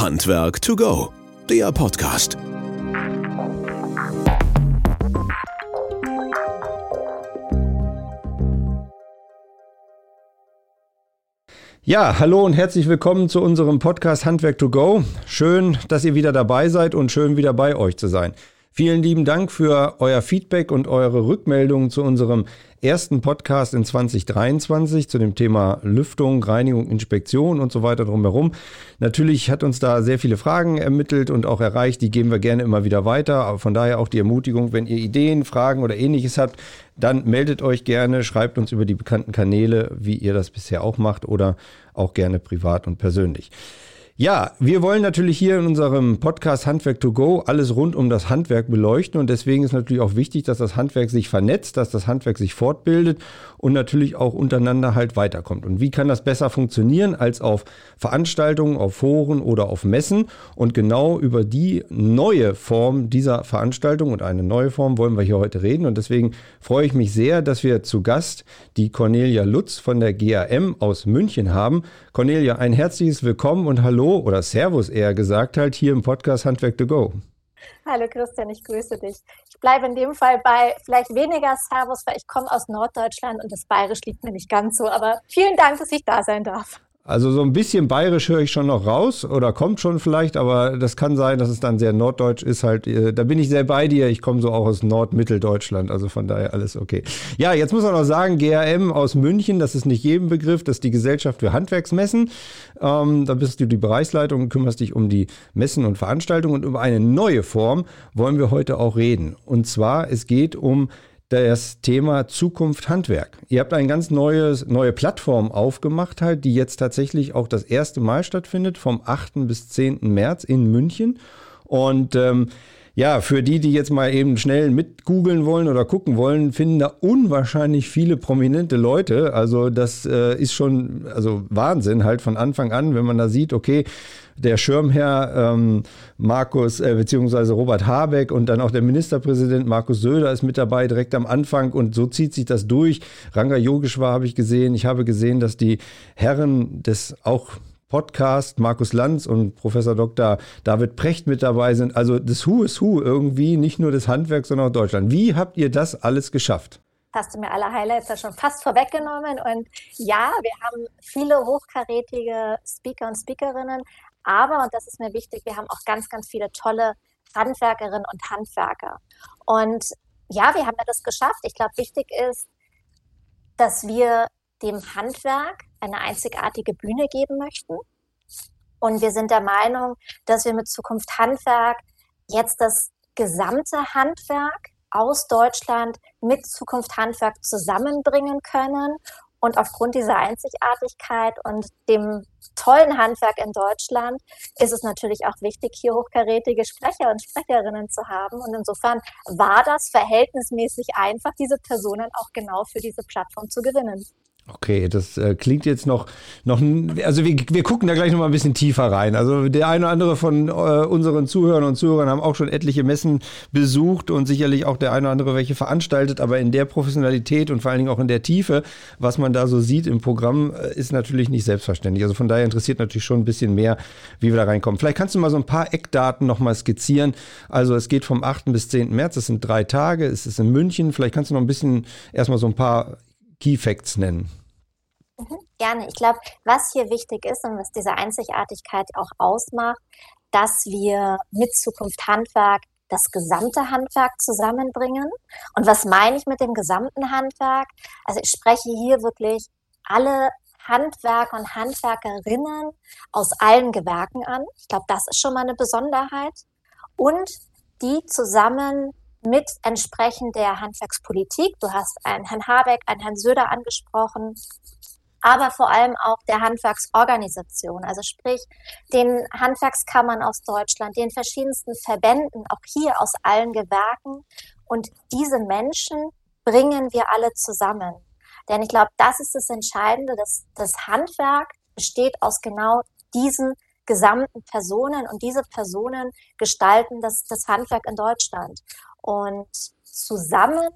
Handwerk to go, der Podcast. Ja, hallo und herzlich willkommen zu unserem Podcast Handwerk to go. Schön, dass ihr wieder dabei seid und schön wieder bei euch zu sein. Vielen lieben Dank für euer Feedback und eure Rückmeldungen zu unserem ersten Podcast in 2023 zu dem Thema Lüftung, Reinigung, Inspektion und so weiter drumherum. Natürlich hat uns da sehr viele Fragen ermittelt und auch erreicht. Die geben wir gerne immer wieder weiter. Von daher auch die Ermutigung, wenn ihr Ideen, Fragen oder ähnliches habt, dann meldet euch gerne, schreibt uns über die bekannten Kanäle, wie ihr das bisher auch macht oder auch gerne privat und persönlich. Ja, wir wollen natürlich hier in unserem Podcast Handwerk to go alles rund um das Handwerk beleuchten und deswegen ist natürlich auch wichtig, dass das Handwerk sich vernetzt, dass das Handwerk sich fortbildet und natürlich auch untereinander halt weiterkommt. Und wie kann das besser funktionieren als auf Veranstaltungen, auf Foren oder auf Messen? Und genau über die neue Form dieser Veranstaltung und eine neue Form wollen wir hier heute reden und deswegen freue ich mich sehr, dass wir zu Gast die Cornelia Lutz von der GAM aus München haben. Cornelia, ein herzliches Willkommen und Hallo oder Servus eher gesagt halt hier im Podcast Handwerk to Go. Hallo Christian, ich grüße dich. Ich bleibe in dem Fall bei vielleicht weniger Servus, weil ich komme aus Norddeutschland und das Bayerisch liegt mir nicht ganz so. Aber vielen Dank, dass ich da sein darf. Also so ein bisschen bayerisch höre ich schon noch raus oder kommt schon vielleicht, aber das kann sein, dass es dann sehr norddeutsch ist halt. Äh, da bin ich sehr bei dir. Ich komme so auch aus Nordmitteldeutschland, also von daher alles okay. Ja, jetzt muss man noch sagen, GRM aus München, das ist nicht jedem Begriff, das ist die Gesellschaft für Handwerksmessen. Ähm, da bist du die Bereichsleitung kümmerst dich um die Messen und Veranstaltungen und über eine neue Form wollen wir heute auch reden. Und zwar, es geht um das Thema Zukunft Handwerk. Ihr habt eine ganz neues, neue Plattform aufgemacht, halt, die jetzt tatsächlich auch das erste Mal stattfindet, vom 8. bis 10. März in München. Und ähm, ja, für die, die jetzt mal eben schnell mit googeln wollen oder gucken wollen, finden da unwahrscheinlich viele prominente Leute. Also das äh, ist schon also Wahnsinn halt von Anfang an, wenn man da sieht, okay, der Schirmherr ähm, Markus äh, beziehungsweise Robert Habeck und dann auch der Ministerpräsident Markus Söder ist mit dabei direkt am Anfang und so zieht sich das durch. Ranga Yogeshwar habe ich gesehen. Ich habe gesehen, dass die Herren des auch Podcast, Markus Lanz und Professor Dr. David Precht mit dabei sind. Also das Who is Who irgendwie, nicht nur des Handwerks, sondern auch Deutschland. Wie habt ihr das alles geschafft? Hast du mir alle Highlights ja schon fast vorweggenommen. Und ja, wir haben viele hochkarätige Speaker und Speakerinnen, aber, und das ist mir wichtig, wir haben auch ganz, ganz viele tolle Handwerkerinnen und Handwerker. Und ja, wir haben ja das geschafft. Ich glaube, wichtig ist, dass wir dem Handwerk eine einzigartige Bühne geben möchten. Und wir sind der Meinung, dass wir mit Zukunft Handwerk jetzt das gesamte Handwerk aus Deutschland mit Zukunft Handwerk zusammenbringen können. Und aufgrund dieser Einzigartigkeit und dem tollen Handwerk in Deutschland ist es natürlich auch wichtig, hier hochkarätige Sprecher und Sprecherinnen zu haben. Und insofern war das verhältnismäßig einfach, diese Personen auch genau für diese Plattform zu gewinnen. Okay, das äh, klingt jetzt noch, noch also wir, wir gucken da gleich noch mal ein bisschen tiefer rein. Also der eine oder andere von äh, unseren Zuhörern und Zuhörern haben auch schon etliche Messen besucht und sicherlich auch der eine oder andere welche veranstaltet, aber in der Professionalität und vor allen Dingen auch in der Tiefe, was man da so sieht im Programm, äh, ist natürlich nicht selbstverständlich. Also von daher interessiert natürlich schon ein bisschen mehr, wie wir da reinkommen. Vielleicht kannst du mal so ein paar Eckdaten noch mal skizzieren. Also es geht vom 8. bis 10. März, das sind drei Tage, es ist in München. Vielleicht kannst du noch ein bisschen erstmal so ein paar Key Facts nennen. Mhm, gerne. Ich glaube, was hier wichtig ist und was diese Einzigartigkeit auch ausmacht, dass wir mit Zukunft Handwerk das gesamte Handwerk zusammenbringen. Und was meine ich mit dem gesamten Handwerk? Also ich spreche hier wirklich alle Handwerker und Handwerkerinnen aus allen Gewerken an. Ich glaube, das ist schon mal eine Besonderheit. Und die zusammen mit entsprechend der Handwerkspolitik, du hast einen Herrn Habeck, einen Herrn Söder angesprochen, aber vor allem auch der Handwerksorganisation, also sprich den Handwerkskammern aus Deutschland, den verschiedensten Verbänden, auch hier aus allen Gewerken. Und diese Menschen bringen wir alle zusammen. Denn ich glaube, das ist das Entscheidende, dass das Handwerk besteht aus genau diesen gesamten Personen und diese Personen gestalten das, das Handwerk in Deutschland. Und zusammen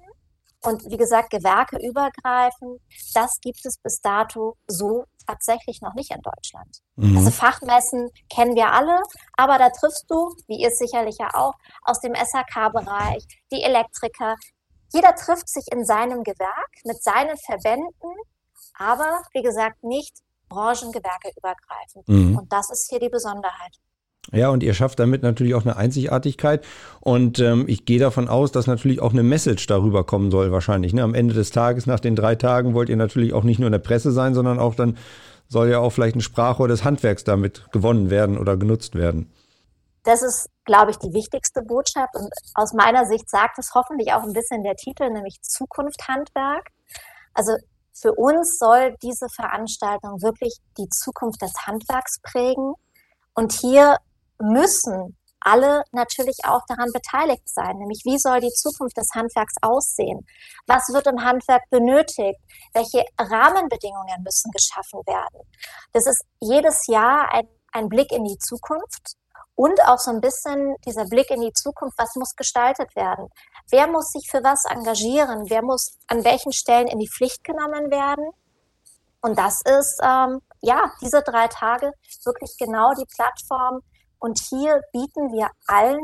Und wie gesagt, gewerkeübergreifend, das gibt es bis dato so tatsächlich noch nicht in Deutschland. Mhm. Also Fachmessen kennen wir alle, aber da triffst du, wie ihr sicherlich ja auch, aus dem SHK-Bereich, die Elektriker. Jeder trifft sich in seinem Gewerk mit seinen Verbänden, aber wie gesagt nicht branchengewerkeübergreifend. Mhm. Und das ist hier die Besonderheit. Ja, und ihr schafft damit natürlich auch eine Einzigartigkeit. Und ähm, ich gehe davon aus, dass natürlich auch eine Message darüber kommen soll, wahrscheinlich. Ne? Am Ende des Tages, nach den drei Tagen, wollt ihr natürlich auch nicht nur in der Presse sein, sondern auch dann soll ja auch vielleicht ein Sprachrohr des Handwerks damit gewonnen werden oder genutzt werden. Das ist, glaube ich, die wichtigste Botschaft. Und aus meiner Sicht sagt es hoffentlich auch ein bisschen der Titel, nämlich Zukunft Handwerk. Also für uns soll diese Veranstaltung wirklich die Zukunft des Handwerks prägen. Und hier müssen alle natürlich auch daran beteiligt sein, nämlich wie soll die Zukunft des Handwerks aussehen? Was wird im Handwerk benötigt? Welche Rahmenbedingungen müssen geschaffen werden? Das ist jedes Jahr ein, ein Blick in die Zukunft und auch so ein bisschen dieser Blick in die Zukunft, was muss gestaltet werden? Wer muss sich für was engagieren? Wer muss an welchen Stellen in die Pflicht genommen werden? Und das ist, ähm, ja, diese drei Tage wirklich genau die Plattform, und hier bieten wir allen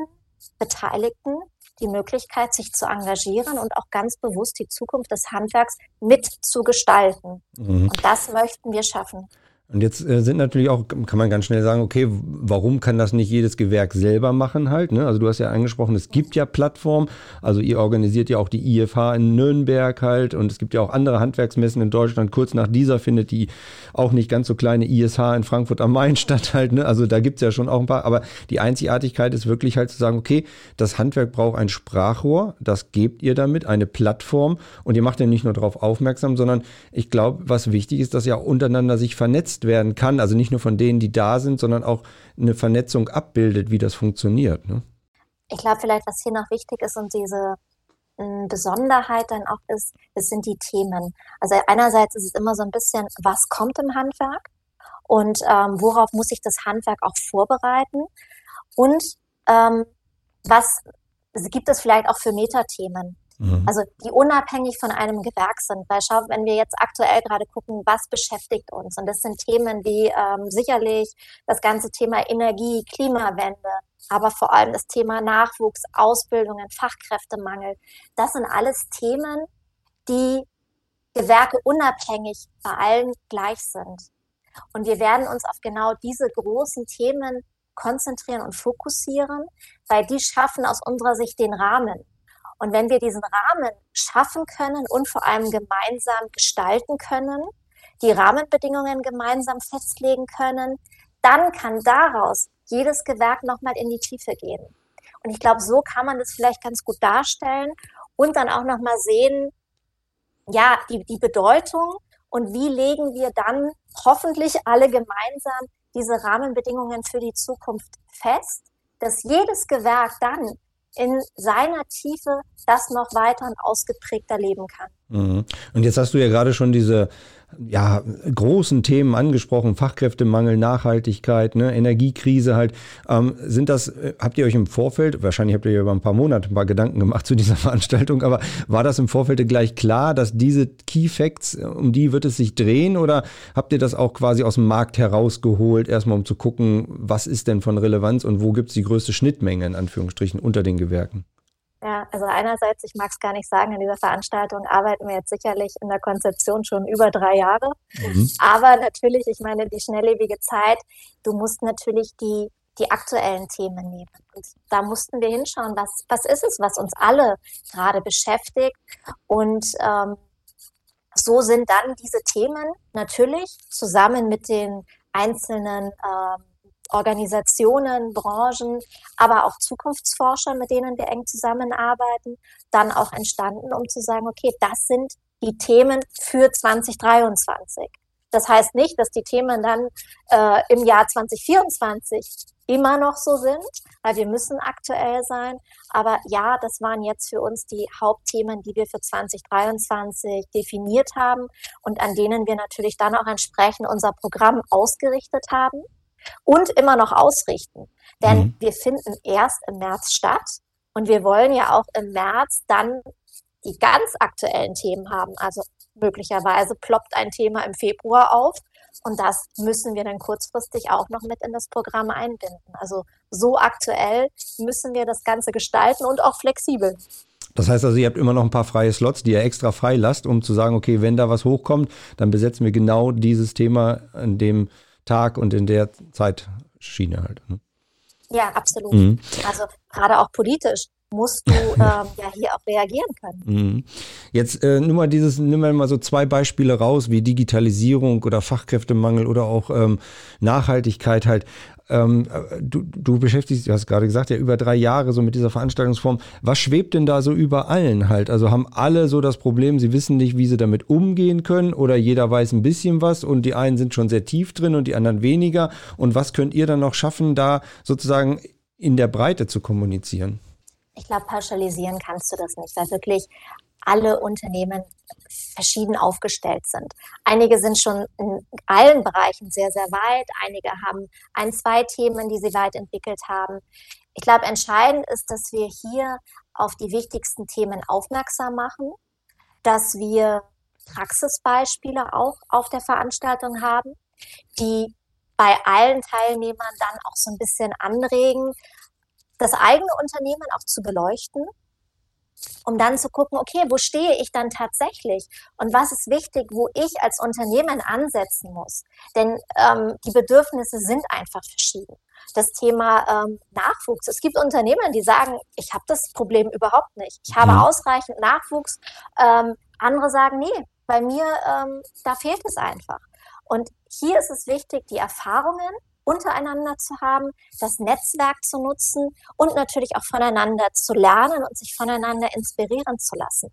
Beteiligten die Möglichkeit, sich zu engagieren und auch ganz bewusst die Zukunft des Handwerks mitzugestalten. Mhm. Und das möchten wir schaffen. Und jetzt äh, sind natürlich auch, kann man ganz schnell sagen, okay, warum kann das nicht jedes Gewerk selber machen halt? Ne? Also du hast ja angesprochen, es gibt ja Plattformen, also ihr organisiert ja auch die IFH in Nürnberg halt und es gibt ja auch andere Handwerksmessen in Deutschland. Kurz nach dieser findet die auch nicht ganz so kleine ISH in Frankfurt am Main statt halt. Ne? Also da gibt's ja schon auch ein paar, aber die Einzigartigkeit ist wirklich halt zu sagen, okay, das Handwerk braucht ein Sprachrohr, das gebt ihr damit, eine Plattform und ihr macht ja nicht nur darauf aufmerksam, sondern ich glaube, was wichtig ist, dass ihr auch untereinander sich vernetzt genutzt werden kann. Also nicht nur von denen, die da sind, sondern auch eine Vernetzung abbildet, wie das funktioniert. Ne? Ich glaube vielleicht, was hier noch wichtig ist und diese hm, Besonderheit dann auch ist, das sind die Themen. Also einerseits ist es immer so ein bisschen, was kommt im Handwerk und ähm, worauf muss sich das Handwerk auch vorbereiten und ähm, was gibt es vielleicht auch für Metathemen. Mhm. Also die unabhängig von einem Gewerk sind. Weil schau, wenn wir jetzt aktuell gerade gucken, was beschäftigt uns? Und das sind Themen wie ähm, sicherlich das ganze Thema Energie, Klimawende, aber vor allem das Thema Nachwuchs, Ausbildungen, Fachkräftemangel. Das sind alles Themen, die Gewerke unabhängig bei allen gleich sind. Und wir werden uns auf genau diese großen Themen konzentrieren und fokussieren, weil die schaffen aus unserer Sicht den Rahmen. Und wenn wir diesen Rahmen schaffen können und vor allem gemeinsam gestalten können, die Rahmenbedingungen gemeinsam festlegen können, dann kann daraus jedes Gewerk nochmal in die Tiefe gehen. Und ich glaube, so kann man das vielleicht ganz gut darstellen und dann auch nochmal sehen, ja, die, die Bedeutung und wie legen wir dann hoffentlich alle gemeinsam diese Rahmenbedingungen für die Zukunft fest, dass jedes Gewerk dann in seiner Tiefe das noch weiter und ausgeprägter leben kann. Mhm. Und jetzt hast du ja gerade schon diese ja, großen Themen angesprochen, Fachkräftemangel, Nachhaltigkeit, ne, Energiekrise halt. Ähm, sind das, äh, habt ihr euch im Vorfeld, wahrscheinlich habt ihr ja über ein paar Monate ein paar Gedanken gemacht zu dieser Veranstaltung, aber war das im Vorfeld gleich klar, dass diese Key Facts, äh, um die wird es sich drehen oder habt ihr das auch quasi aus dem Markt herausgeholt, erstmal um zu gucken, was ist denn von Relevanz und wo gibt es die größte Schnittmenge in Anführungsstrichen unter den Gewerken? Ja, also einerseits, ich mag es gar nicht sagen, in dieser Veranstaltung arbeiten wir jetzt sicherlich in der Konzeption schon über drei Jahre. Mhm. Aber natürlich, ich meine, die schnelllebige Zeit, du musst natürlich die, die aktuellen Themen nehmen. Und da mussten wir hinschauen, was, was ist es, was uns alle gerade beschäftigt. Und ähm, so sind dann diese Themen natürlich zusammen mit den einzelnen ähm, Organisationen, Branchen, aber auch Zukunftsforscher, mit denen wir eng zusammenarbeiten, dann auch entstanden, um zu sagen, okay, das sind die Themen für 2023. Das heißt nicht, dass die Themen dann äh, im Jahr 2024 immer noch so sind, weil wir müssen aktuell sein. Aber ja, das waren jetzt für uns die Hauptthemen, die wir für 2023 definiert haben und an denen wir natürlich dann auch entsprechend unser Programm ausgerichtet haben und immer noch ausrichten. Denn mhm. wir finden erst im März statt und wir wollen ja auch im März dann die ganz aktuellen Themen haben. Also möglicherweise ploppt ein Thema im Februar auf und das müssen wir dann kurzfristig auch noch mit in das Programm einbinden. Also so aktuell müssen wir das Ganze gestalten und auch flexibel. Das heißt also, ihr habt immer noch ein paar freie Slots, die ihr extra frei lasst, um zu sagen, okay, wenn da was hochkommt, dann besetzen wir genau dieses Thema an dem Tag und in der Zeitschiene halt. Ne? Ja, absolut. Mhm. Also gerade auch politisch musst du ähm, ja hier auch reagieren können. Mhm. Jetzt äh, nimm mal dieses, nimm mal so zwei Beispiele raus, wie Digitalisierung oder Fachkräftemangel oder auch ähm, Nachhaltigkeit halt. Ähm, du, du beschäftigst, du hast gerade gesagt, ja über drei Jahre so mit dieser Veranstaltungsform. Was schwebt denn da so über allen halt? Also haben alle so das Problem, sie wissen nicht, wie sie damit umgehen können oder jeder weiß ein bisschen was und die einen sind schon sehr tief drin und die anderen weniger. Und was könnt ihr dann noch schaffen, da sozusagen in der Breite zu kommunizieren? Ich glaube, pauschalisieren kannst du das nicht, weil wirklich alle Unternehmen verschieden aufgestellt sind. Einige sind schon in allen Bereichen sehr, sehr weit. Einige haben ein, zwei Themen, die sie weit entwickelt haben. Ich glaube, entscheidend ist, dass wir hier auf die wichtigsten Themen aufmerksam machen, dass wir Praxisbeispiele auch auf der Veranstaltung haben, die bei allen Teilnehmern dann auch so ein bisschen anregen, das eigene Unternehmen auch zu beleuchten um dann zu gucken, okay, wo stehe ich dann tatsächlich und was ist wichtig, wo ich als Unternehmen ansetzen muss. Denn ähm, die Bedürfnisse sind einfach verschieden. Das Thema ähm, Nachwuchs. Es gibt Unternehmen, die sagen, ich habe das Problem überhaupt nicht. Ich habe mhm. ausreichend Nachwuchs. Ähm, andere sagen, nee, bei mir, ähm, da fehlt es einfach. Und hier ist es wichtig, die Erfahrungen untereinander zu haben, das Netzwerk zu nutzen und natürlich auch voneinander zu lernen und sich voneinander inspirieren zu lassen.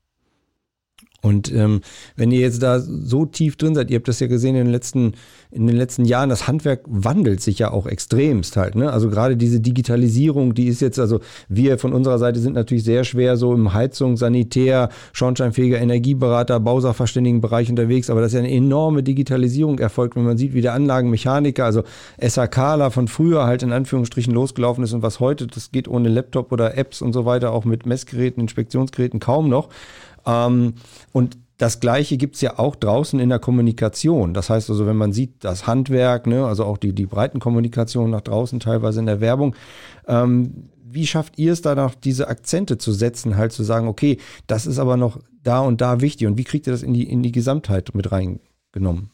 Und ähm, wenn ihr jetzt da so tief drin seid, ihr habt das ja gesehen in den letzten, in den letzten Jahren, das Handwerk wandelt sich ja auch extremst halt. Ne? Also gerade diese Digitalisierung, die ist jetzt, also wir von unserer Seite sind natürlich sehr schwer so im Heizung, Sanitär, Schornsteinfeger, Energieberater, Bausachverständigenbereich unterwegs, aber das ist ja eine enorme Digitalisierung erfolgt, wenn man sieht, wie der Anlagenmechaniker, also SAKler von früher halt in Anführungsstrichen losgelaufen ist und was heute, das geht ohne Laptop oder Apps und so weiter, auch mit Messgeräten, Inspektionsgeräten kaum noch. Ähm, und das Gleiche gibt's ja auch draußen in der Kommunikation. Das heißt also, wenn man sieht, das Handwerk, ne, also auch die, die Breitenkommunikation nach draußen, teilweise in der Werbung, ähm, wie schafft ihr es da noch, diese Akzente zu setzen, halt zu sagen, okay, das ist aber noch da und da wichtig und wie kriegt ihr das in die, in die Gesamtheit mit reingenommen?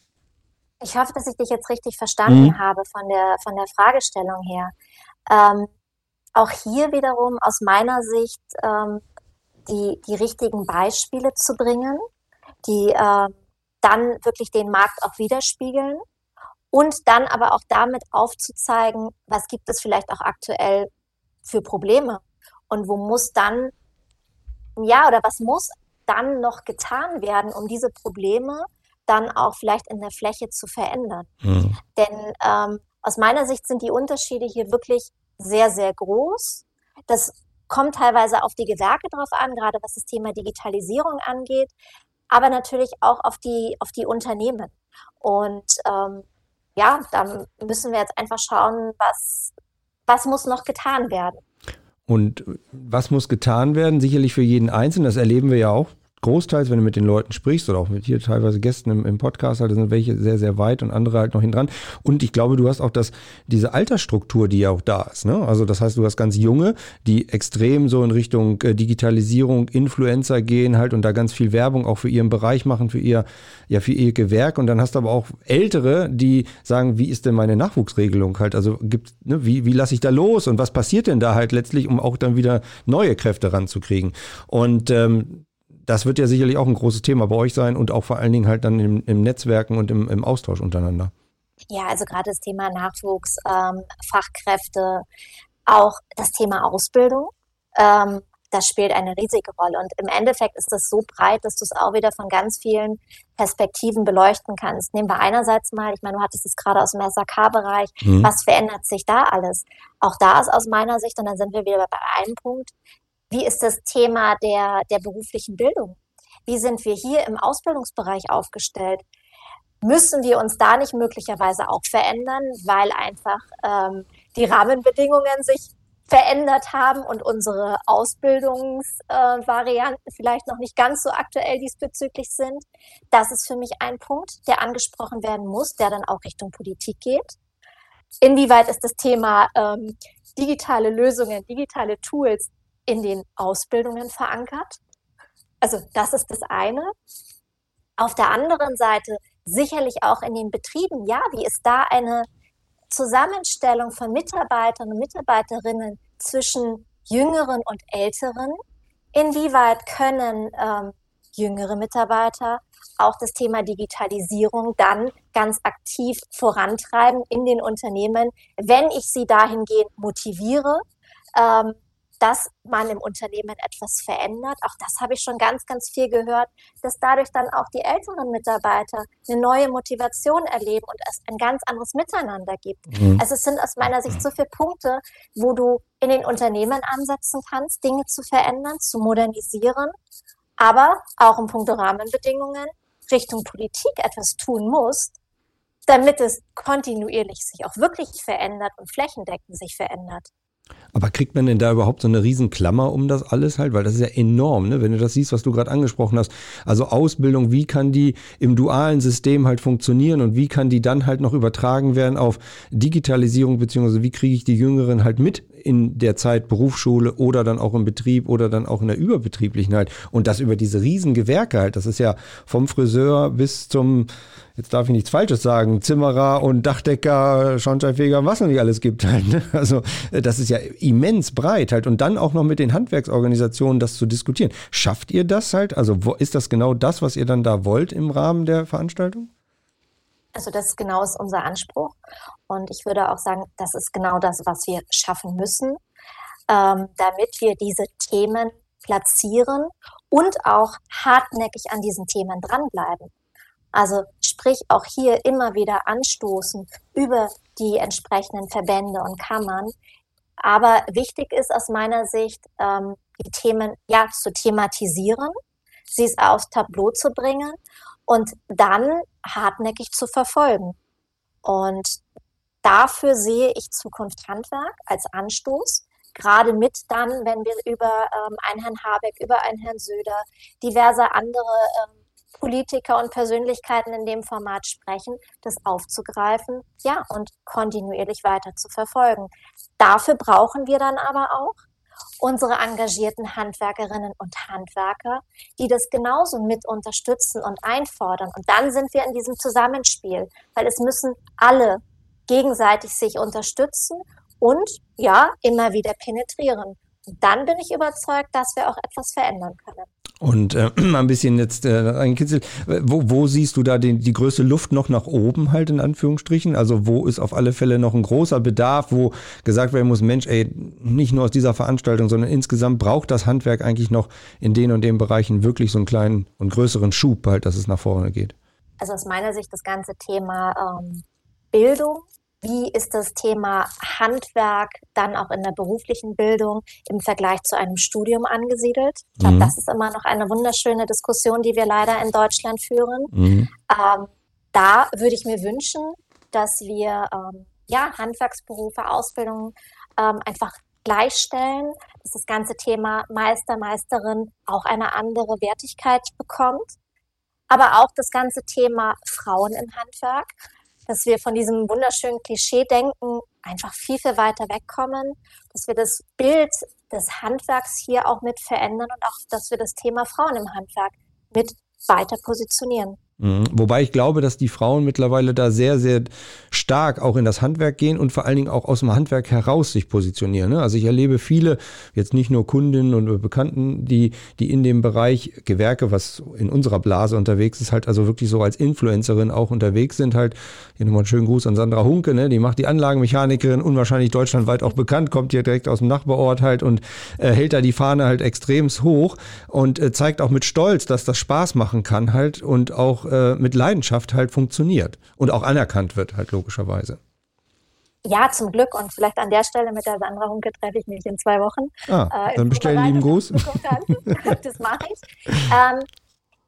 Ich hoffe, dass ich dich jetzt richtig verstanden mhm. habe von der, von der Fragestellung her. Ähm, auch hier wiederum aus meiner Sicht ähm, die, die richtigen Beispiele zu bringen, die äh, dann wirklich den Markt auch widerspiegeln und dann aber auch damit aufzuzeigen, was gibt es vielleicht auch aktuell für Probleme und wo muss dann, ja, oder was muss dann noch getan werden, um diese Probleme dann auch vielleicht in der Fläche zu verändern. Mhm. Denn ähm, aus meiner Sicht sind die Unterschiede hier wirklich sehr, sehr groß. Das kommt teilweise auf die Gewerke drauf an, gerade was das Thema Digitalisierung angeht, aber natürlich auch auf die, auf die Unternehmen. Und ähm, ja, dann müssen wir jetzt einfach schauen, was, was muss noch getan werden. Und was muss getan werden? Sicherlich für jeden Einzelnen, das erleben wir ja auch großteils, wenn du mit den Leuten sprichst oder auch mit hier teilweise Gästen im, im Podcast, halt sind welche sehr, sehr weit und andere halt noch hin dran. Und ich glaube, du hast auch das, diese Altersstruktur, die ja auch da ist. Ne? Also das heißt, du hast ganz junge, die extrem so in Richtung äh, Digitalisierung, Influencer gehen halt und da ganz viel Werbung auch für ihren Bereich machen, für ihr, ja, für ihr Gewerk. Und dann hast du aber auch Ältere, die sagen, wie ist denn meine Nachwuchsregelung halt? Also gibt, ne, wie, wie lasse ich da los und was passiert denn da halt letztlich, um auch dann wieder neue Kräfte ranzukriegen? Und ähm, das wird ja sicherlich auch ein großes Thema bei euch sein und auch vor allen Dingen halt dann im, im Netzwerken und im, im, Austausch untereinander. Ja, also gerade das Thema Nachwuchs, ähm, Fachkräfte, auch das Thema Ausbildung. Ähm, das spielt eine riesige Rolle. Und im Endeffekt ist das so breit, dass du es auch wieder von ganz vielen Perspektiven beleuchten kannst. Nehmen wir einerseits mal, ich meine, du hattest es gerade aus dem SAK-Bereich, mhm. was verändert sich da alles? Auch da ist aus meiner Sicht, und dann sind wir wieder bei einem Punkt, wie ist das Thema der, der beruflichen Bildung? Wie sind wir hier im Ausbildungsbereich aufgestellt? Müssen wir uns da nicht möglicherweise auch verändern, weil einfach ähm, die Rahmenbedingungen sich verändert haben und unsere Ausbildungsvarianten äh, vielleicht noch nicht ganz so aktuell diesbezüglich sind. Das ist für mich ein Punkt, der angesprochen werden muss, der dann auch Richtung Politik geht. Inwieweit ist das Thema ähm, digitale Lösungen, digitale Tools in den Ausbildungen verankert? Also das ist das eine. Auf der anderen Seite sicherlich auch in den Betrieben. Ja, wie ist da eine Zusammenstellung von Mitarbeitern und Mitarbeiterinnen zwischen Jüngeren und Älteren? Inwieweit können ähm, jüngere Mitarbeiter auch das Thema Digitalisierung dann ganz aktiv vorantreiben in den Unternehmen, wenn ich sie dahingehend motiviere, ähm, dass man im Unternehmen etwas verändert. Auch das habe ich schon ganz, ganz viel gehört, dass dadurch dann auch die älteren Mitarbeiter eine neue Motivation erleben und es ein ganz anderes Miteinander gibt. Mhm. Also es sind aus meiner Sicht so viele Punkte, wo du in den Unternehmen ansetzen kannst, Dinge zu verändern, zu modernisieren, aber auch in puncto Rahmenbedingungen Richtung Politik etwas tun musst, damit es kontinuierlich sich auch wirklich verändert und flächendeckend sich verändert. Aber kriegt man denn da überhaupt so eine Riesenklammer um das alles halt? Weil das ist ja enorm, ne? wenn du das siehst, was du gerade angesprochen hast. Also Ausbildung, wie kann die im dualen System halt funktionieren und wie kann die dann halt noch übertragen werden auf Digitalisierung, beziehungsweise wie kriege ich die Jüngeren halt mit in der Zeit Berufsschule oder dann auch im Betrieb oder dann auch in der überbetrieblichen halt. Und das über diese Riesengewerke halt. Das ist ja vom Friseur bis zum jetzt darf ich nichts Falsches sagen, Zimmerer und Dachdecker, Schornsteinfeger, was noch nicht alles gibt halt. Ne? Also das ist ja immens breit halt und dann auch noch mit den Handwerksorganisationen das zu diskutieren. Schafft ihr das halt? Also ist das genau das, was ihr dann da wollt im Rahmen der Veranstaltung? Also das ist genau ist unser Anspruch und ich würde auch sagen, das ist genau das, was wir schaffen müssen, ähm, damit wir diese Themen platzieren und auch hartnäckig an diesen Themen dranbleiben. Also sprich auch hier immer wieder anstoßen über die entsprechenden Verbände und Kammern. Aber wichtig ist aus meiner Sicht, ähm, die Themen ja zu thematisieren, sie es aufs Tableau zu bringen und dann hartnäckig zu verfolgen. Und dafür sehe ich Zukunft Handwerk als Anstoß, gerade mit dann, wenn wir über ähm, einen Herrn Habeck, über einen Herrn Söder, diverse andere ähm, Politiker und Persönlichkeiten in dem Format sprechen, das aufzugreifen, ja, und kontinuierlich weiter zu verfolgen. Dafür brauchen wir dann aber auch unsere engagierten Handwerkerinnen und Handwerker, die das genauso mit unterstützen und einfordern. Und dann sind wir in diesem Zusammenspiel, weil es müssen alle gegenseitig sich unterstützen und ja, immer wieder penetrieren. Und dann bin ich überzeugt, dass wir auch etwas verändern können. Und äh, ein bisschen jetzt äh, Kitzel, wo, wo siehst du da den, die größte Luft noch nach oben halt in Anführungsstrichen? Also wo ist auf alle Fälle noch ein großer Bedarf, wo gesagt werden muss, Mensch, ey, nicht nur aus dieser Veranstaltung, sondern insgesamt braucht das Handwerk eigentlich noch in den und den Bereichen wirklich so einen kleinen und größeren Schub halt, dass es nach vorne geht? Also aus meiner Sicht das ganze Thema ähm, Bildung wie ist das Thema Handwerk dann auch in der beruflichen Bildung im Vergleich zu einem Studium angesiedelt? Ich glaube, mhm. das ist immer noch eine wunderschöne Diskussion, die wir leider in Deutschland führen. Mhm. Ähm, da würde ich mir wünschen, dass wir ähm, ja, Handwerksberufe, Ausbildungen ähm, einfach gleichstellen, dass das ganze Thema Meister, Meisterin auch eine andere Wertigkeit bekommt. Aber auch das ganze Thema Frauen im Handwerk dass wir von diesem wunderschönen Klischee-Denken einfach viel, viel weiter wegkommen, dass wir das Bild des Handwerks hier auch mit verändern und auch, dass wir das Thema Frauen im Handwerk mit weiter positionieren. Mhm. Wobei ich glaube, dass die Frauen mittlerweile da sehr, sehr stark auch in das Handwerk gehen und vor allen Dingen auch aus dem Handwerk heraus sich positionieren. Ne? Also ich erlebe viele, jetzt nicht nur Kundinnen und Bekannten, die, die in dem Bereich Gewerke, was in unserer Blase unterwegs ist, halt also wirklich so als Influencerin auch unterwegs sind. Halt, hier nochmal einen schönen Gruß an Sandra Hunke, ne? die macht die Anlagenmechanikerin, unwahrscheinlich deutschlandweit auch bekannt, kommt hier direkt aus dem Nachbarort halt und äh, hält da die Fahne halt extremst hoch und äh, zeigt auch mit Stolz, dass das Spaß machen kann halt und auch äh, mit Leidenschaft halt funktioniert und auch anerkannt wird, halt logischerweise. Ja, zum Glück. Und vielleicht an der Stelle mit der Sandra Hunke treffe ich mich in zwei Wochen. Ah, äh, dann bestellen lieben Gruß. das mache ich. Ähm,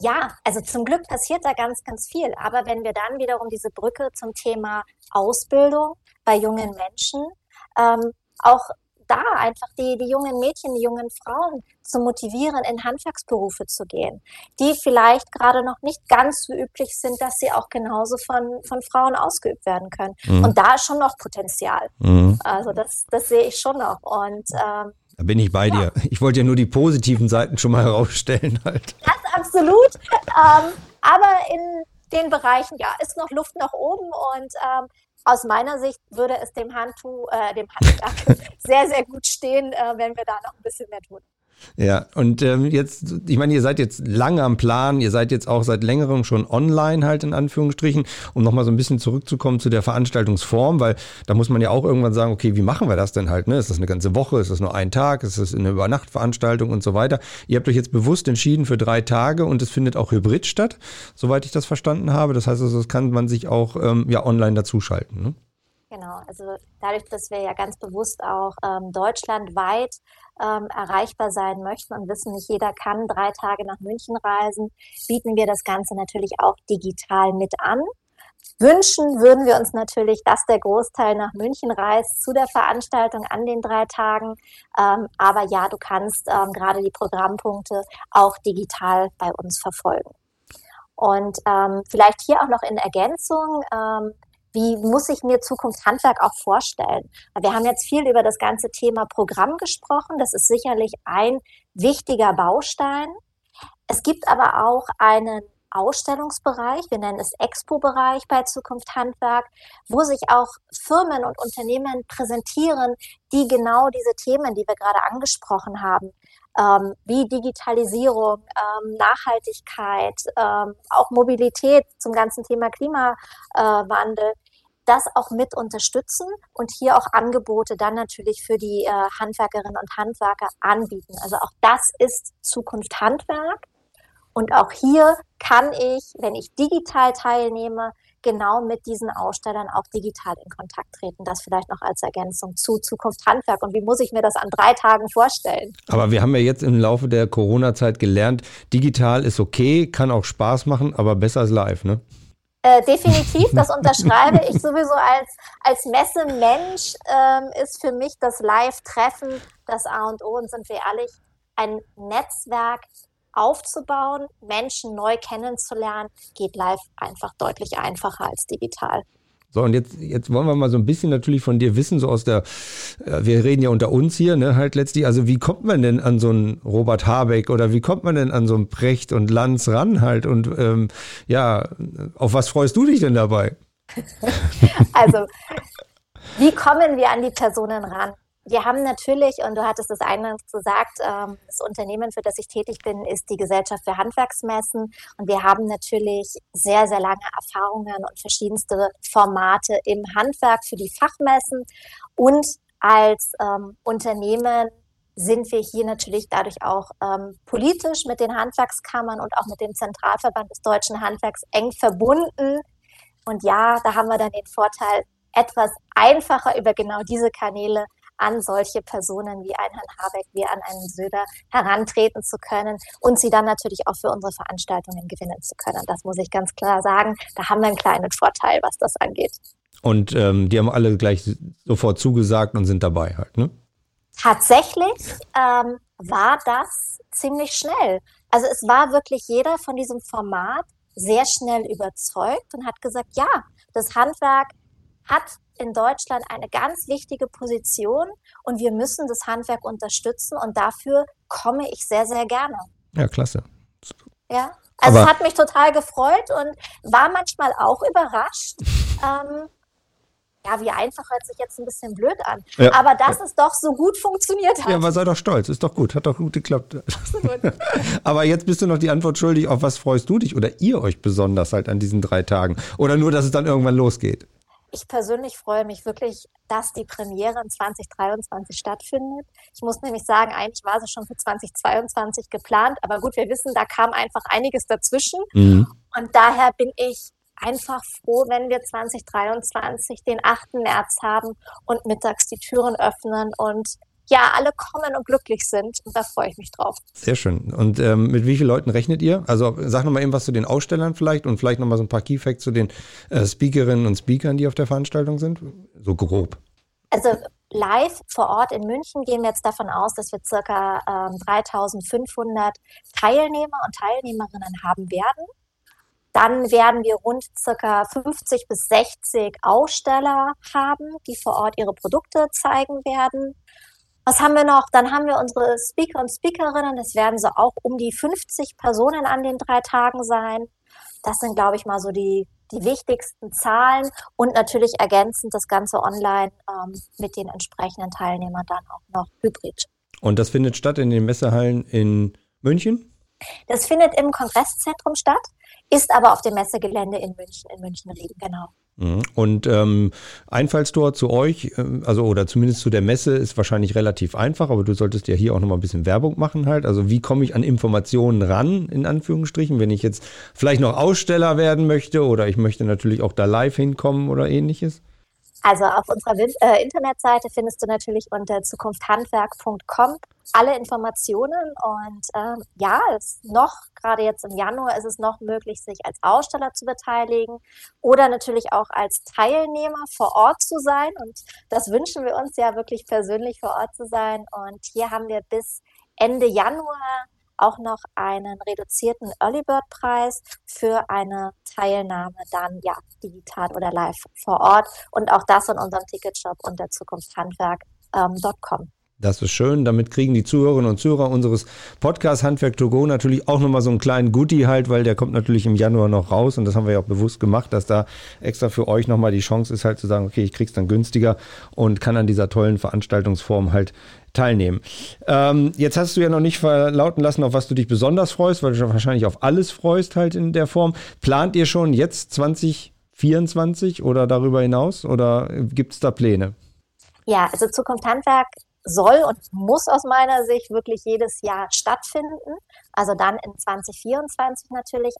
ja, also zum Glück passiert da ganz, ganz viel. Aber wenn wir dann wiederum diese Brücke zum Thema Ausbildung bei jungen Menschen ähm, auch da einfach die, die jungen Mädchen, die jungen Frauen zu motivieren, in Handwerksberufe zu gehen, die vielleicht gerade noch nicht ganz so üblich sind, dass sie auch genauso von, von Frauen ausgeübt werden können. Mhm. Und da ist schon noch Potenzial. Mhm. Also das, das sehe ich schon noch. Und ähm, da bin ich bei ja. dir. Ich wollte ja nur die positiven Seiten schon mal herausstellen halt. Das absolut. ähm, aber in den Bereichen, ja, ist noch Luft nach oben und ähm, aus meiner Sicht würde es dem Handtuch, äh, dem Handwerk sehr, sehr gut stehen, äh, wenn wir da noch ein bisschen mehr tun. Ja, und ähm, jetzt, ich meine, ihr seid jetzt lange am Plan, ihr seid jetzt auch seit längerem schon online halt in Anführungsstrichen, um nochmal so ein bisschen zurückzukommen zu der Veranstaltungsform, weil da muss man ja auch irgendwann sagen, okay, wie machen wir das denn halt? Ne? Ist das eine ganze Woche? Ist das nur ein Tag? Ist das eine Übernachtveranstaltung und so weiter? Ihr habt euch jetzt bewusst entschieden für drei Tage und es findet auch hybrid statt, soweit ich das verstanden habe. Das heißt also, das kann man sich auch ähm, ja online dazuschalten. Ne? Genau, also dadurch, dass wir ja ganz bewusst auch ähm, deutschlandweit ähm, erreichbar sein möchten und wissen, nicht jeder kann drei Tage nach München reisen, bieten wir das Ganze natürlich auch digital mit an. Wünschen würden wir uns natürlich, dass der Großteil nach München reist zu der Veranstaltung an den drei Tagen. Ähm, aber ja, du kannst ähm, gerade die Programmpunkte auch digital bei uns verfolgen. Und ähm, vielleicht hier auch noch in Ergänzung, ähm, wie muss ich mir Zukunft Handwerk auch vorstellen? Wir haben jetzt viel über das ganze Thema Programm gesprochen. Das ist sicherlich ein wichtiger Baustein. Es gibt aber auch einen Ausstellungsbereich, wir nennen es Expo-Bereich bei Zukunft Handwerk, wo sich auch Firmen und Unternehmen präsentieren, die genau diese Themen, die wir gerade angesprochen haben, ähm, wie Digitalisierung, ähm, Nachhaltigkeit, ähm, auch Mobilität zum ganzen Thema Klimawandel, das auch mit unterstützen und hier auch Angebote dann natürlich für die äh, Handwerkerinnen und Handwerker anbieten. Also auch das ist Zukunft Handwerk. Und auch hier kann ich, wenn ich digital teilnehme, genau mit diesen Ausstellern auch digital in Kontakt treten. Das vielleicht noch als Ergänzung zu Zukunft Handwerk. Und wie muss ich mir das an drei Tagen vorstellen? Aber wir haben ja jetzt im Laufe der Corona-Zeit gelernt, digital ist okay, kann auch Spaß machen, aber besser als live, ne? Äh, definitiv, das unterschreibe ich sowieso als, als Messemensch, ähm, ist für mich das Live-Treffen das A und O und sind wir ehrlich, ein Netzwerk aufzubauen, Menschen neu kennenzulernen, geht live einfach deutlich einfacher als digital. So, und jetzt, jetzt wollen wir mal so ein bisschen natürlich von dir wissen, so aus der, äh, wir reden ja unter uns hier, ne, halt letztlich, also wie kommt man denn an so einen Robert Habeck oder wie kommt man denn an so einen Precht und Lanz ran halt und ähm, ja, auf was freust du dich denn dabei? also, wie kommen wir an die Personen ran? Wir haben natürlich, und du hattest es eingangs gesagt, ähm, das Unternehmen, für das ich tätig bin, ist die Gesellschaft für Handwerksmessen. Und wir haben natürlich sehr, sehr lange Erfahrungen und verschiedenste Formate im Handwerk für die Fachmessen. Und als ähm, Unternehmen sind wir hier natürlich dadurch auch ähm, politisch mit den Handwerkskammern und auch mit dem Zentralverband des deutschen Handwerks eng verbunden. Und ja, da haben wir dann den Vorteil, etwas einfacher über genau diese Kanäle an solche Personen wie einen Herrn Habeck, wie an einen Söder herantreten zu können und sie dann natürlich auch für unsere Veranstaltungen gewinnen zu können. Das muss ich ganz klar sagen. Da haben wir einen kleinen Vorteil, was das angeht. Und ähm, die haben alle gleich sofort zugesagt und sind dabei halt, ne? Tatsächlich ähm, war das ziemlich schnell. Also es war wirklich jeder von diesem Format sehr schnell überzeugt und hat gesagt, ja, das Handwerk hat in Deutschland eine ganz wichtige Position und wir müssen das Handwerk unterstützen und dafür komme ich sehr, sehr gerne. Ja, klasse. Ja, also Aber es hat mich total gefreut und war manchmal auch überrascht. Ähm, ja, wie einfach hört sich jetzt ein bisschen blöd an. Ja. Aber dass es doch so gut funktioniert hat. Ja, aber sei doch stolz, ist doch gut, hat doch gut geklappt. aber jetzt bist du noch die Antwort schuldig, auf was freust du dich oder ihr euch besonders halt an diesen drei Tagen? Oder nur, dass es dann irgendwann losgeht? Ich persönlich freue mich wirklich, dass die Premiere in 2023 stattfindet. Ich muss nämlich sagen, eigentlich war sie schon für 2022 geplant, aber gut, wir wissen, da kam einfach einiges dazwischen. Mhm. Und daher bin ich einfach froh, wenn wir 2023 den 8. März haben und mittags die Türen öffnen und ja, alle kommen und glücklich sind. Und da freue ich mich drauf. Sehr schön. Und ähm, mit wie vielen Leuten rechnet ihr? Also sag nochmal eben was zu den Ausstellern vielleicht und vielleicht nochmal so ein paar Keyfacts zu den äh, Speakerinnen und Speakern, die auf der Veranstaltung sind. So grob. Also live vor Ort in München gehen wir jetzt davon aus, dass wir circa ähm, 3500 Teilnehmer und Teilnehmerinnen haben werden. Dann werden wir rund circa 50 bis 60 Aussteller haben, die vor Ort ihre Produkte zeigen werden. Was haben wir noch? Dann haben wir unsere Speaker und Speakerinnen. Das werden so auch um die 50 Personen an den drei Tagen sein. Das sind, glaube ich, mal so die die wichtigsten Zahlen und natürlich ergänzend das Ganze online ähm, mit den entsprechenden Teilnehmern dann auch noch hybrid. Und das findet statt in den Messehallen in München? Das findet im Kongresszentrum statt, ist aber auf dem Messegelände in München, in München-Rieden, genau. Mhm. Und ähm, Einfallstor zu euch, äh, also oder zumindest zu der Messe, ist wahrscheinlich relativ einfach, aber du solltest ja hier auch nochmal ein bisschen Werbung machen halt. Also wie komme ich an Informationen ran, in Anführungsstrichen, wenn ich jetzt vielleicht noch Aussteller werden möchte oder ich möchte natürlich auch da live hinkommen oder ähnliches? Also auf unserer äh, Internetseite findest du natürlich unter zukunfthandwerk.com alle Informationen. Und ähm, ja, es noch, gerade jetzt im Januar ist es noch möglich, sich als Aussteller zu beteiligen oder natürlich auch als Teilnehmer vor Ort zu sein. Und das wünschen wir uns ja wirklich persönlich vor Ort zu sein. Und hier haben wir bis Ende Januar auch noch einen reduzierten Early Bird Preis für eine Teilnahme dann ja digital oder live vor Ort und auch das in unserem Ticketshop unter zukunftshandwerk.com. Das ist schön. Damit kriegen die Zuhörerinnen und Zuhörer unseres Podcasts Handwerk to go natürlich auch nochmal so einen kleinen Goodie halt, weil der kommt natürlich im Januar noch raus und das haben wir ja auch bewusst gemacht, dass da extra für euch nochmal die Chance ist halt zu sagen, okay, ich krieg's dann günstiger und kann an dieser tollen Veranstaltungsform halt teilnehmen. Ähm, jetzt hast du ja noch nicht verlauten lassen, auf was du dich besonders freust, weil du wahrscheinlich auf alles freust halt in der Form. Plant ihr schon jetzt 2024 oder darüber hinaus oder gibt es da Pläne? Ja, also Zukunft Handwerk soll und muss aus meiner Sicht wirklich jedes Jahr stattfinden. Also dann in 2024 natürlich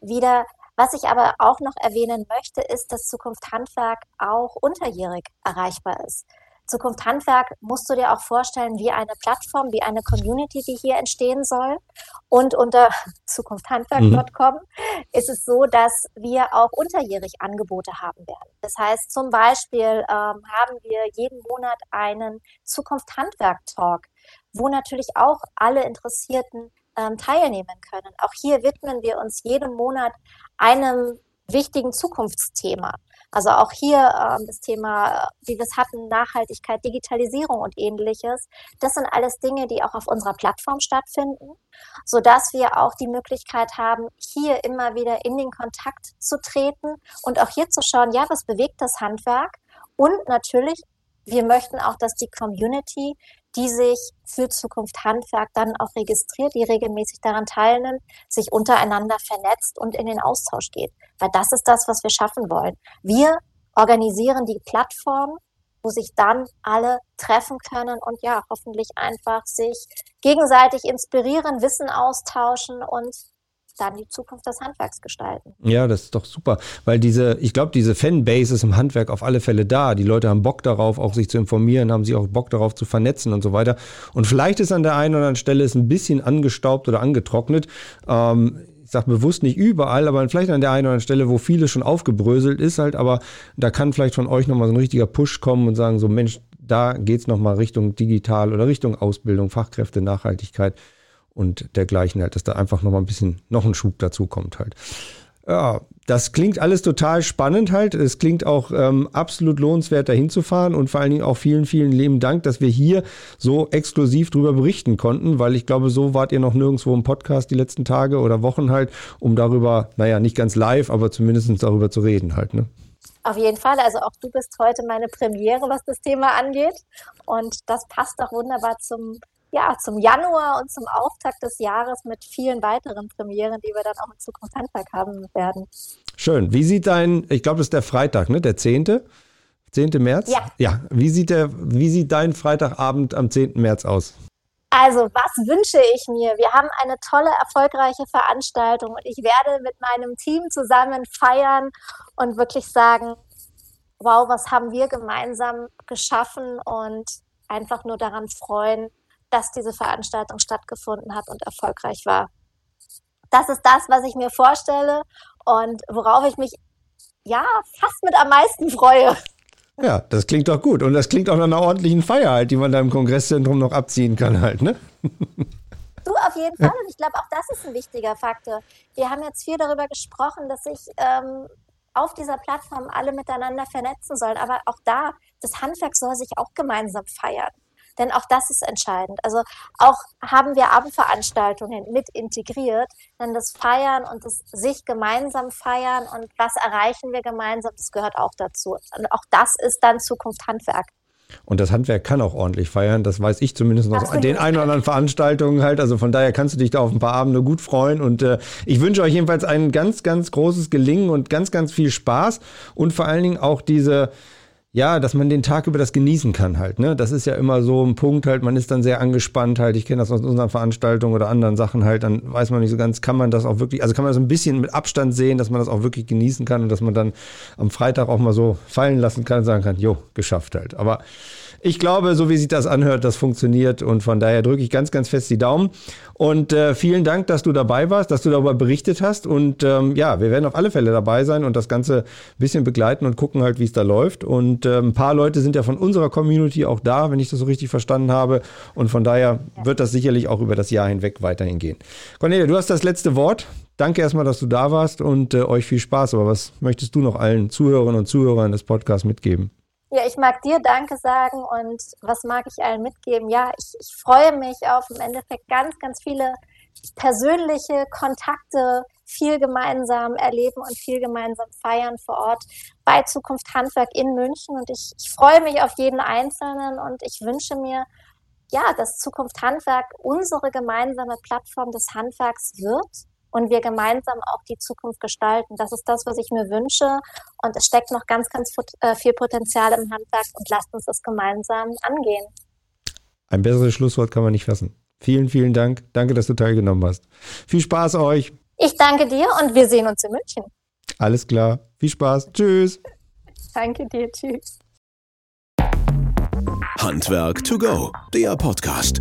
wieder. Was ich aber auch noch erwähnen möchte, ist, dass Zukunft Handwerk auch unterjährig erreichbar ist. Zukunft Handwerk musst du dir auch vorstellen wie eine Plattform, wie eine Community, die hier entstehen soll. Und unter zukunfthandwerk.com mhm. ist es so, dass wir auch unterjährig Angebote haben werden. Das heißt, zum Beispiel ähm, haben wir jeden Monat einen Zukunft Handwerk Talk, wo natürlich auch alle Interessierten ähm, teilnehmen können. Auch hier widmen wir uns jeden Monat einem wichtigen Zukunftsthema. Also auch hier ähm, das Thema, wie wir es hatten, Nachhaltigkeit, Digitalisierung und ähnliches. Das sind alles Dinge, die auch auf unserer Plattform stattfinden, so dass wir auch die Möglichkeit haben, hier immer wieder in den Kontakt zu treten und auch hier zu schauen, ja, was bewegt das Handwerk? Und natürlich, wir möchten auch, dass die Community die sich für Zukunft Handwerk dann auch registriert, die regelmäßig daran teilnimmt, sich untereinander vernetzt und in den Austausch geht. Weil das ist das, was wir schaffen wollen. Wir organisieren die Plattform, wo sich dann alle treffen können und ja, hoffentlich einfach sich gegenseitig inspirieren, Wissen austauschen und dann die Zukunft des Handwerks gestalten. Ja, das ist doch super, weil diese, ich glaube, diese Fanbase ist im Handwerk auf alle Fälle da. Die Leute haben Bock darauf, auch sich zu informieren, haben sich auch Bock darauf zu vernetzen und so weiter. Und vielleicht ist an der einen oder anderen Stelle es ein bisschen angestaubt oder angetrocknet. Ähm, ich sage bewusst nicht überall, aber vielleicht an der einen oder anderen Stelle, wo vieles schon aufgebröselt ist halt, aber da kann vielleicht von euch nochmal so ein richtiger Push kommen und sagen so, Mensch, da geht es nochmal Richtung digital oder Richtung Ausbildung, Fachkräfte, Nachhaltigkeit und dergleichen halt, dass da einfach nochmal ein bisschen noch ein Schub dazu kommt halt. Ja, das klingt alles total spannend halt. Es klingt auch ähm, absolut lohnenswert, da hinzufahren und vor allen Dingen auch vielen, vielen lieben Dank, dass wir hier so exklusiv drüber berichten konnten, weil ich glaube, so wart ihr noch nirgendwo im Podcast die letzten Tage oder Wochen halt, um darüber, naja, nicht ganz live, aber zumindest darüber zu reden halt, ne? Auf jeden Fall. Also auch du bist heute meine Premiere, was das Thema angeht. Und das passt auch wunderbar zum ja, zum Januar und zum Auftakt des Jahres mit vielen weiteren Premieren, die wir dann auch in Zukunft Handwerk haben werden. Schön. Wie sieht dein, ich glaube, es ist der Freitag, ne? Der 10. 10. März? Ja. Ja. Wie sieht, der, wie sieht dein Freitagabend am 10. März aus? Also, was wünsche ich mir? Wir haben eine tolle, erfolgreiche Veranstaltung und ich werde mit meinem Team zusammen feiern und wirklich sagen, wow, was haben wir gemeinsam geschaffen und einfach nur daran freuen, dass diese Veranstaltung stattgefunden hat und erfolgreich war. Das ist das, was ich mir vorstelle und worauf ich mich ja fast mit am meisten freue. Ja, das klingt doch gut. Und das klingt auch nach einer ordentlichen Feier halt, die man da im Kongresszentrum noch abziehen kann halt, ne? Du auf jeden Fall. Und ich glaube, auch das ist ein wichtiger Faktor. Wir haben jetzt viel darüber gesprochen, dass sich ähm, auf dieser Plattform alle miteinander vernetzen sollen. Aber auch da, das Handwerk soll sich auch gemeinsam feiern. Denn auch das ist entscheidend. Also auch haben wir Abendveranstaltungen mit integriert, denn das Feiern und das sich gemeinsam feiern und was erreichen wir gemeinsam, das gehört auch dazu. Und auch das ist dann Zukunft Handwerk. Und das Handwerk kann auch ordentlich feiern. Das weiß ich zumindest noch an den ein oder anderen Veranstaltungen halt. Also von daher kannst du dich da auf ein paar Abende gut freuen. Und äh, ich wünsche euch jedenfalls ein ganz, ganz großes Gelingen und ganz, ganz viel Spaß. Und vor allen Dingen auch diese, ja, dass man den Tag über das genießen kann halt. Ne? Das ist ja immer so ein Punkt halt, man ist dann sehr angespannt halt. Ich kenne das aus unseren Veranstaltungen oder anderen Sachen halt, dann weiß man nicht so ganz, kann man das auch wirklich, also kann man das ein bisschen mit Abstand sehen, dass man das auch wirklich genießen kann und dass man dann am Freitag auch mal so fallen lassen kann und sagen kann, jo, geschafft halt. Aber ich glaube, so wie sich das anhört, das funktioniert und von daher drücke ich ganz, ganz fest die Daumen. Und äh, vielen Dank, dass du dabei warst, dass du darüber berichtet hast. Und ähm, ja, wir werden auf alle Fälle dabei sein und das Ganze ein bisschen begleiten und gucken halt, wie es da läuft. Und äh, ein paar Leute sind ja von unserer Community auch da, wenn ich das so richtig verstanden habe. Und von daher wird das sicherlich auch über das Jahr hinweg weiterhin gehen. Cornelia, du hast das letzte Wort. Danke erstmal, dass du da warst und äh, euch viel Spaß. Aber was möchtest du noch allen Zuhörerinnen und Zuhörern des Podcasts mitgeben? Ja, ich mag dir Danke sagen und was mag ich allen mitgeben? Ja, ich, ich freue mich auf im Endeffekt ganz, ganz viele persönliche Kontakte, viel gemeinsam erleben und viel gemeinsam feiern vor Ort bei Zukunft Handwerk in München. Und ich, ich freue mich auf jeden Einzelnen und ich wünsche mir, ja, dass Zukunft Handwerk unsere gemeinsame Plattform des Handwerks wird und wir gemeinsam auch die Zukunft gestalten. Das ist das, was ich mir wünsche. Und es steckt noch ganz, ganz äh, viel Potenzial im Handwerk und lasst uns das gemeinsam angehen. Ein besseres Schlusswort kann man nicht fassen. Vielen, vielen Dank. Danke, dass du teilgenommen hast. Viel Spaß euch. Ich danke dir und wir sehen uns in München. Alles klar. Viel Spaß. Tschüss. danke dir. Tschüss. Handwerk to go, der Podcast.